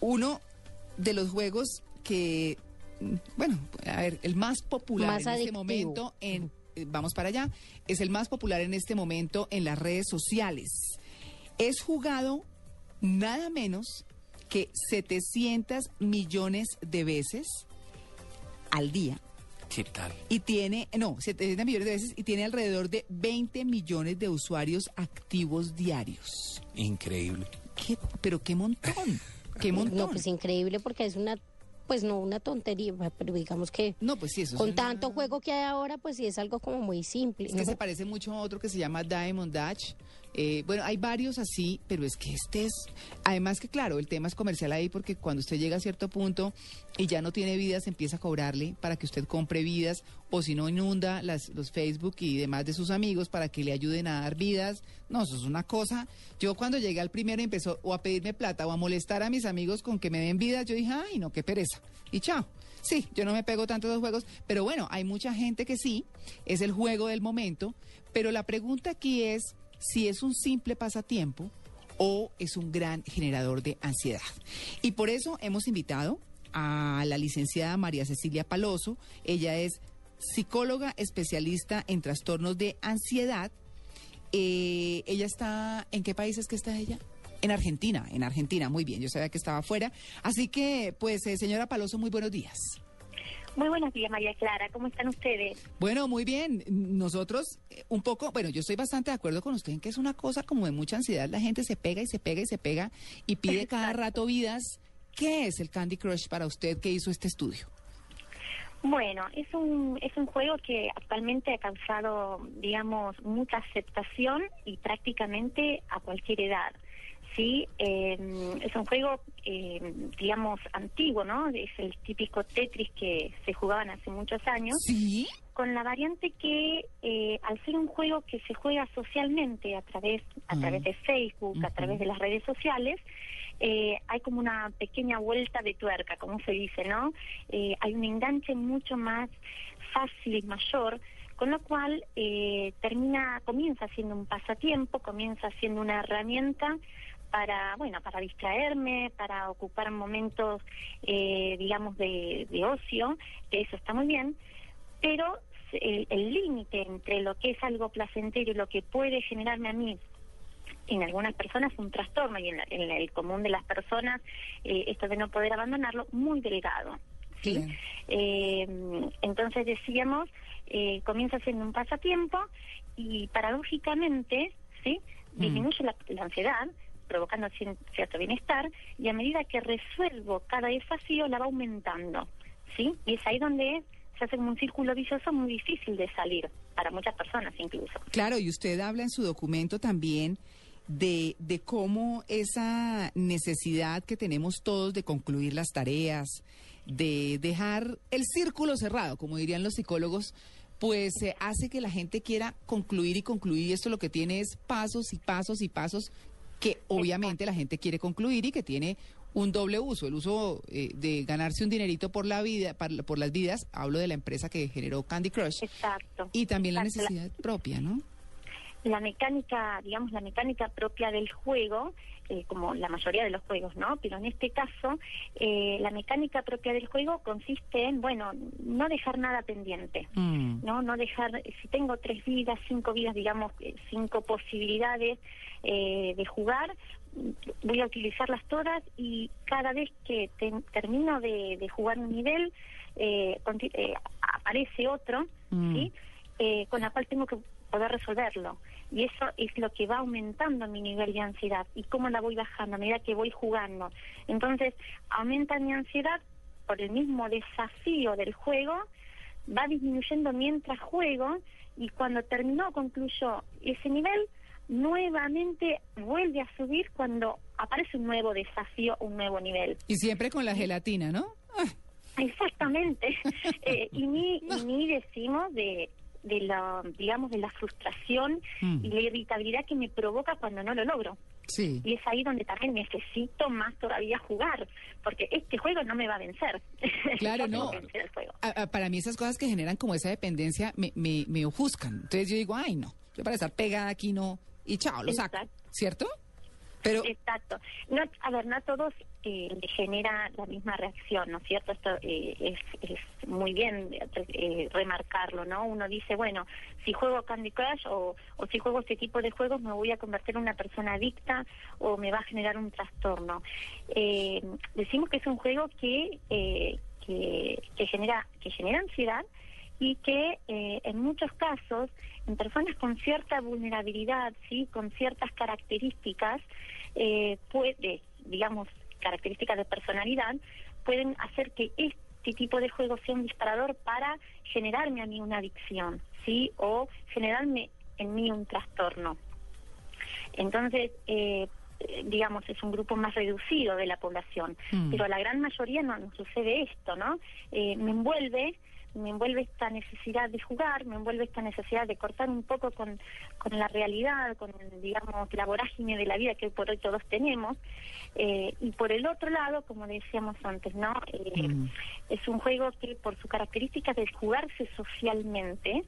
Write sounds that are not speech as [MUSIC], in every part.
uno de los juegos que, bueno, a ver, el más popular Más en este momento en, eh, vamos para allá, es el más popular en este momento en las redes sociales. Es jugado nada menos que 700 millones de veces al día. ¿Qué tal? Y tiene, no, 700 millones de veces y tiene alrededor de 20 millones de usuarios activos diarios. Increíble. ¿Qué? Pero qué montón, qué montón. No, pues increíble porque es una, pues no una tontería, pero digamos que No, pues sí, eso es con una- tanto juego que hay ahora, pues sí es algo como muy simple. Es que se parece mucho a otro que se llama Diamond Dash. Eh, bueno, hay varios así, pero es que este es... Además que claro, el tema es comercial ahí porque cuando usted llega a cierto punto y ya no tiene vidas, empieza a cobrarle para que usted compre vidas o si no inunda las, los Facebook y demás de sus amigos para que le ayuden a dar vidas. No, eso es una cosa. Yo cuando llegué al primero empezó o a pedirme plata o a molestar a mis amigos con que me den vidas, yo dije, ay, no, qué pereza. Y chao. Sí, yo no me pego tanto a los juegos, pero bueno, hay mucha gente que sí, es el juego del momento, pero la pregunta aquí es si es un simple pasatiempo o es un gran generador de ansiedad. Y por eso hemos invitado a la licenciada María Cecilia Paloso, ella es psicóloga especialista en trastornos de ansiedad. Eh, ella está, ¿en qué país es que está ella? En Argentina, en Argentina, muy bien, yo sabía que estaba afuera. Así que, pues, eh, señora Paloso, muy buenos días. Muy buenos días, María Clara. ¿Cómo están ustedes? Bueno, muy bien. Nosotros, eh, un poco, bueno, yo estoy bastante de acuerdo con usted en que es una cosa como de mucha ansiedad. La gente se pega y se pega y se pega y pide [LAUGHS] cada rato vidas. ¿Qué es el Candy Crush para usted que hizo este estudio? Bueno, es un, es un juego que actualmente ha causado, digamos, mucha aceptación y prácticamente a cualquier edad. Sí, Eh, es un juego, eh, digamos, antiguo, ¿no? Es el típico Tetris que se jugaban hace muchos años. Sí. con la variante que eh, al ser un juego que se juega socialmente a través a Mm. través de Facebook, a través de las redes sociales, eh, hay como una pequeña vuelta de tuerca, como se dice, ¿no? Eh, hay un enganche mucho más fácil y mayor, con lo cual eh, termina comienza siendo un pasatiempo, comienza siendo una herramienta para bueno para distraerme para ocupar momentos eh, digamos de, de ocio que eso está muy bien pero el límite entre lo que es algo placentero y lo que puede generarme a mí en algunas personas un trastorno y en, la- en el común de las personas eh, esto de no poder abandonarlo muy delgado ¿sí? Eh, entonces decíamos eh, comienza siendo un pasatiempo y paradójicamente sí Mm. disminuye la, la ansiedad provocando cierto bienestar y a medida que resuelvo cada desafío la va aumentando sí y es ahí donde se hace como un círculo vicioso muy difícil de salir para muchas personas incluso Claro, y usted habla en su documento también de, de cómo esa necesidad que tenemos todos de concluir las tareas, de dejar el círculo cerrado, como dirían los psicólogos, pues eh, hace que la gente quiera concluir y concluir. Y esto lo que tiene es pasos y pasos y pasos que obviamente la gente quiere concluir y que tiene un doble uso, el uso eh, de ganarse un dinerito por la vida, par- por las vidas, hablo de la empresa que generó Candy Crush, exacto y también la necesidad propia, ¿no? La mecánica, digamos, la mecánica propia del juego, eh, como la mayoría de los juegos, ¿no? Pero en este caso, eh, la mecánica propia del juego consiste en, bueno, no dejar nada pendiente. Mm. no no dejar si tengo tres vidas cinco vidas digamos eh, cinco posibilidades eh, de jugar voy a utilizarlas todas y cada vez que te- termino de, de jugar un nivel eh, eh, aparece otro Mm. sí Eh, con la cual tengo que poder resolverlo y eso es lo que va aumentando mi nivel de ansiedad y cómo la voy bajando a medida que voy jugando entonces aumenta mi ansiedad por el mismo desafío del juego va disminuyendo mientras juego y cuando terminó, concluyó ese nivel, nuevamente vuelve a subir cuando aparece un nuevo desafío, un nuevo nivel. Y siempre con la gelatina, ¿no? Exactamente. [LAUGHS] Eh, y, ni, [LAUGHS] y ni decimos de, de la, digamos, de la frustración Mm. y la irritabilidad que me provoca cuando no lo logro. sí. Y es ahí donde también necesito más todavía jugar, porque este juego no me va a vencer. [LAUGHS] Claro, no. que vencer el juego. A- a- para mí esas cosas que generan como esa dependencia me, me, me ofuscan. Entonces yo digo, ay, no, yo para estar pegada aquí no, y chao, lo saco. Exacto. ¿Cierto? Exacto. No, a ver, no a todos eh, genera la misma reacción, ¿no es cierto? Esto eh, es, muy bien eh, remarcarlo, ¿no? Uno dice, bueno, si juego Candy Crush o, o si juego este tipo de juegos me voy a convertir en una persona adicta o me va a generar un trastorno. Eh, decimos que es un juego que, que, que genera que genera ansiedad y que en muchos casos en personas con cierta vulnerabilidad sí con ciertas características eh, puede digamos características de personalidad pueden hacer que este tipo de juego sea un disparador para generarme a mí una adicción sí o generarme en mí un trastorno entonces eh, digamos, es un grupo más reducido de la población, Mm. pero a la gran mayoría no nos sucede esto, ¿no? Eh, me envuelve, me envuelve esta necesidad de jugar, me envuelve esta necesidad de cortar un poco con, con la realidad, con, digamos, la vorágine de la vida que hoy por hoy todos tenemos. Eh, y por el otro lado, como decíamos antes, ¿no? Eh, Mm. Es un juego que por su característica de jugarse socialmente,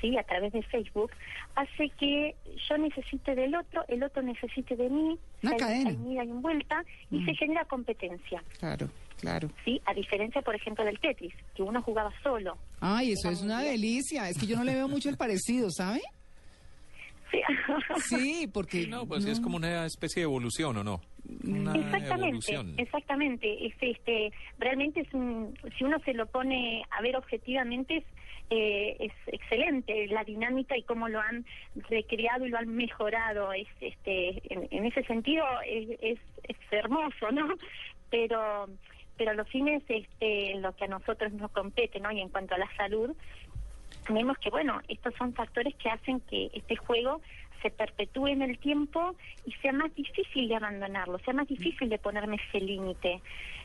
¿sí? a través de Facebook, hace que yo necesite del otro, el otro necesite de mí, Una hay, cadena. hay ida y vuelta, y Mm. se genera competencia. claro, claro. ¿sí? A diferencia, por ejemplo, del Tetris, que uno jugaba solo. Ay, eso es una delicia. Es que yo no le veo mucho el parecido, ¿sabe? Sí. Sí, [LAUGHS] porque... No, pues es como una especie de evolución, ¿o no? Una Exactamente, evolución. exactamente. Es, este, realmente es un, si uno se lo pone a ver objetivamente, es, eh, es excelente la dinámica y cómo lo han recreado y lo han mejorado. Es, este, en, en ese sentido es, es, es hermoso, ¿no? Pero, pero los fines, este, lo que a nosotros nos compete, ¿no? Y en cuanto a la salud, vemos que, bueno, estos son factores que hacen que este juego se perpetúe en el tiempo y sea más difícil de abandonarlo, sea más difícil de ponerme ese límite.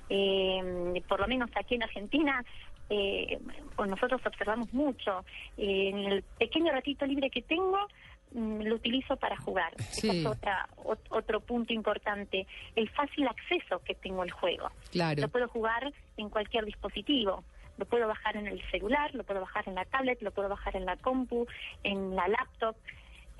Eh, por lo menos aquí en Argentina, eh, nosotros observamos mucho. Eh, en el pequeño ratito libre que tengo, mm, lo utilizo para jugar. Sí. Ese es otra, ot- otro punto importante. El fácil acceso que tengo al juego. Claro. Lo puedo jugar en cualquier dispositivo. Lo puedo bajar en el celular, lo puedo bajar en la tablet, lo puedo bajar en la compu, en la laptop.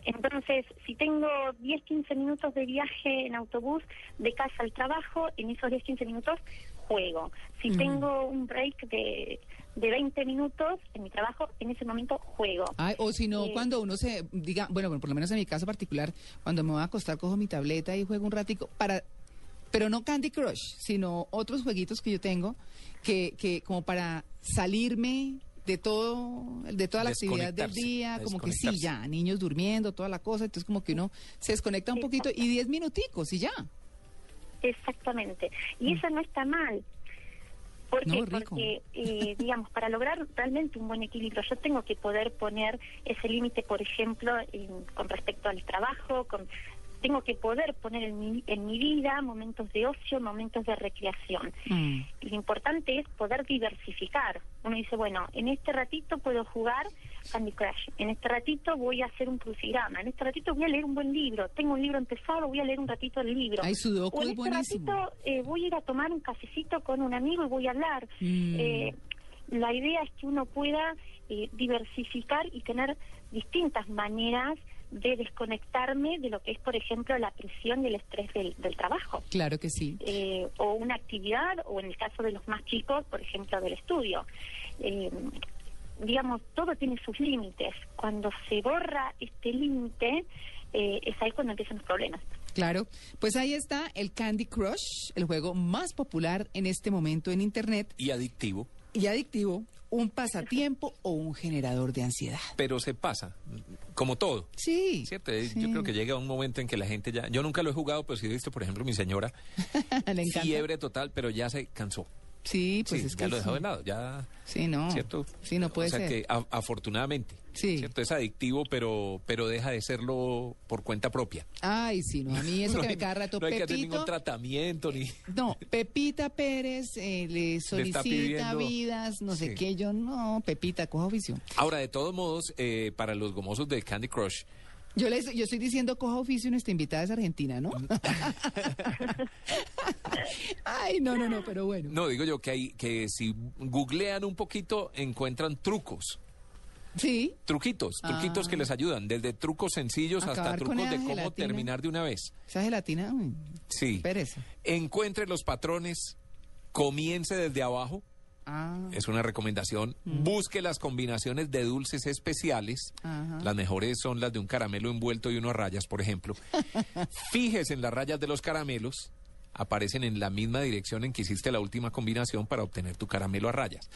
Entonces, si tengo 10, 15 minutos de viaje en autobús de casa al trabajo, en esos 10, 15 minutos juego. Si Mm. tengo un break de, de 20 minutos en mi trabajo, en ese momento juego. Ay, o si no, Eh, cuando uno se diga, bueno, bueno, por lo menos en mi caso particular, cuando me voy a acostar, cojo mi tableta y juego un ratico para, pero no Candy Crush, sino otros jueguitos que yo tengo que, que como para salirme de todo, de toda la actividad del día, como que sí, ya, niños durmiendo, toda la cosa, entonces como que uno se desconecta un poquito y 10 minuticos y ya. Exactamente. Y eso no está mal. ¿Por No, qué? rico. Porque, eh, digamos, para lograr realmente un buen equilibrio, yo tengo que poder poner ese límite, por ejemplo, en- con respecto al trabajo, con, tengo que poder poner en mi, en mi vida momentos de ocio, momentos de recreación. Mm. Lo importante es poder diversificar. Uno dice, bueno, en este ratito puedo jugar Candy Crush, en este ratito voy a hacer un crucigrama, en este ratito voy a leer un buen libro, tengo un libro empezado, voy a leer un ratito el libro. Ay, Sudoku o en es este buenísimo. ratito eh, voy a ir a tomar un cafecito con un amigo y voy a hablar. Mm. Eh, la idea es que uno pueda eh, diversificar y tener distintas maneras de desconectarme de lo que es, por ejemplo, la presión y el estrés del, del trabajo Claro que sí. eh, o una actividad, o en el caso de los más chicos, por ejemplo, del estudio. Eh, digamos, todo tiene sus límites. Cuando se borra este límite, eh, es ahí cuando empiezan los problemas. Claro, pues ahí está el Candy Crush, el juego más popular en este momento en Internet Y adictivo, y adictivo, un pasatiempo o un generador de ansiedad. pero se pasa, como todo. Sí. ¿Cierto? Eh, sí. Yo creo que llega un momento en que la gente ya... Yo nunca lo he jugado, pero sí he visto, por ejemplo, mi señora, [LAUGHS] Le encanta. fiebre total, pero ya se cansó. Sí, pues sí, es ya que lo dejó sí. de lado, ya... Sí, no. ¿Cierto? Sí, no puede o sea ser. que a- afortunadamente, Sí. ¿cierto? Es adictivo, pero, pero deja de serlo por cuenta propia. Ay, sí, no, a mí eso [LAUGHS] no que hay, me cada rato no hay que hacer Pepito. ningún tratamiento ni... [LAUGHS] No, Pepita Pérez eh, le solicita pidiendo- vidas, no sé Sí. qué, yo no, Pepita, coja oficio. Ahora, de todos modos, eh, para los gomosos de Candy Crush, Yo, les, yo estoy diciendo coja oficio y nuestra invitada es argentina, ¿no? [LAUGHS] [LAUGHS] No, no, no, pero bueno. no digo yo que hay que si googlean un poquito encuentran trucos. Sí, Truquitos, truquitos Ah. que les ayudan, desde trucos sencillos hasta Acabar trucos de cómo gelatina. terminar de una vez. esa gelatina, uy, Sí. pereza. Encuentre los patrones, comience desde abajo, Ah, es una recomendación. Busque las combinaciones de dulces especiales. Ajá. Las mejores son las de un caramelo envuelto y uno a rayas, por ejemplo. [LAUGHS] Fíjese en las rayas de los caramelos. Aparecen en la misma dirección en que hiciste la última combinación para obtener tu caramelo a rayas.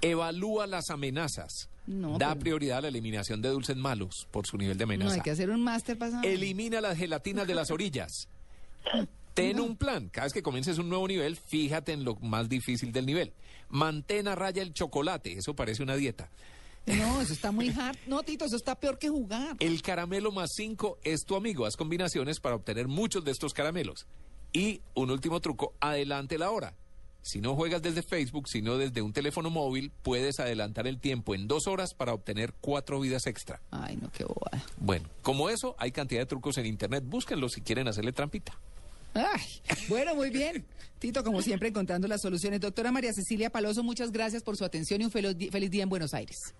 Evalúa las amenazas. No, da pero- prioridad a la eliminación de dulces malos por su nivel de no, amenaza. hay que hacer un máster Elimina las gelatinas de las orillas. [LAUGHS] Ten un plan. Cada vez que comiences un nuevo nivel, fíjate en lo más difícil del nivel. Mantén a raya el chocolate. Eso parece una dieta. No, [LAUGHS] eso está muy hard. No, Tito, eso está peor que jugar. El caramelo más 5 es tu amigo. Haz combinaciones para obtener muchos de estos caramelos. Y un último truco, adelante la hora. Si no juegas desde Facebook, sino desde un teléfono móvil, puedes adelantar el tiempo en dos horas para obtener cuatro vidas extra. Ay, no, qué bobada. Bueno, como eso, hay cantidad de trucos en Internet. Búsquenlos si quieren hacerle trampita. Ay, bueno, muy bien. Tito, como siempre, encontrando las soluciones. Doctora María Cecilia Paloso, muchas gracias por su atención y un feliz, día en Buenos Aires.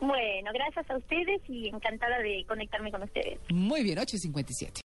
Bueno, gracias a ustedes y encantada de conectarme con ustedes. Muy bien, 8.57.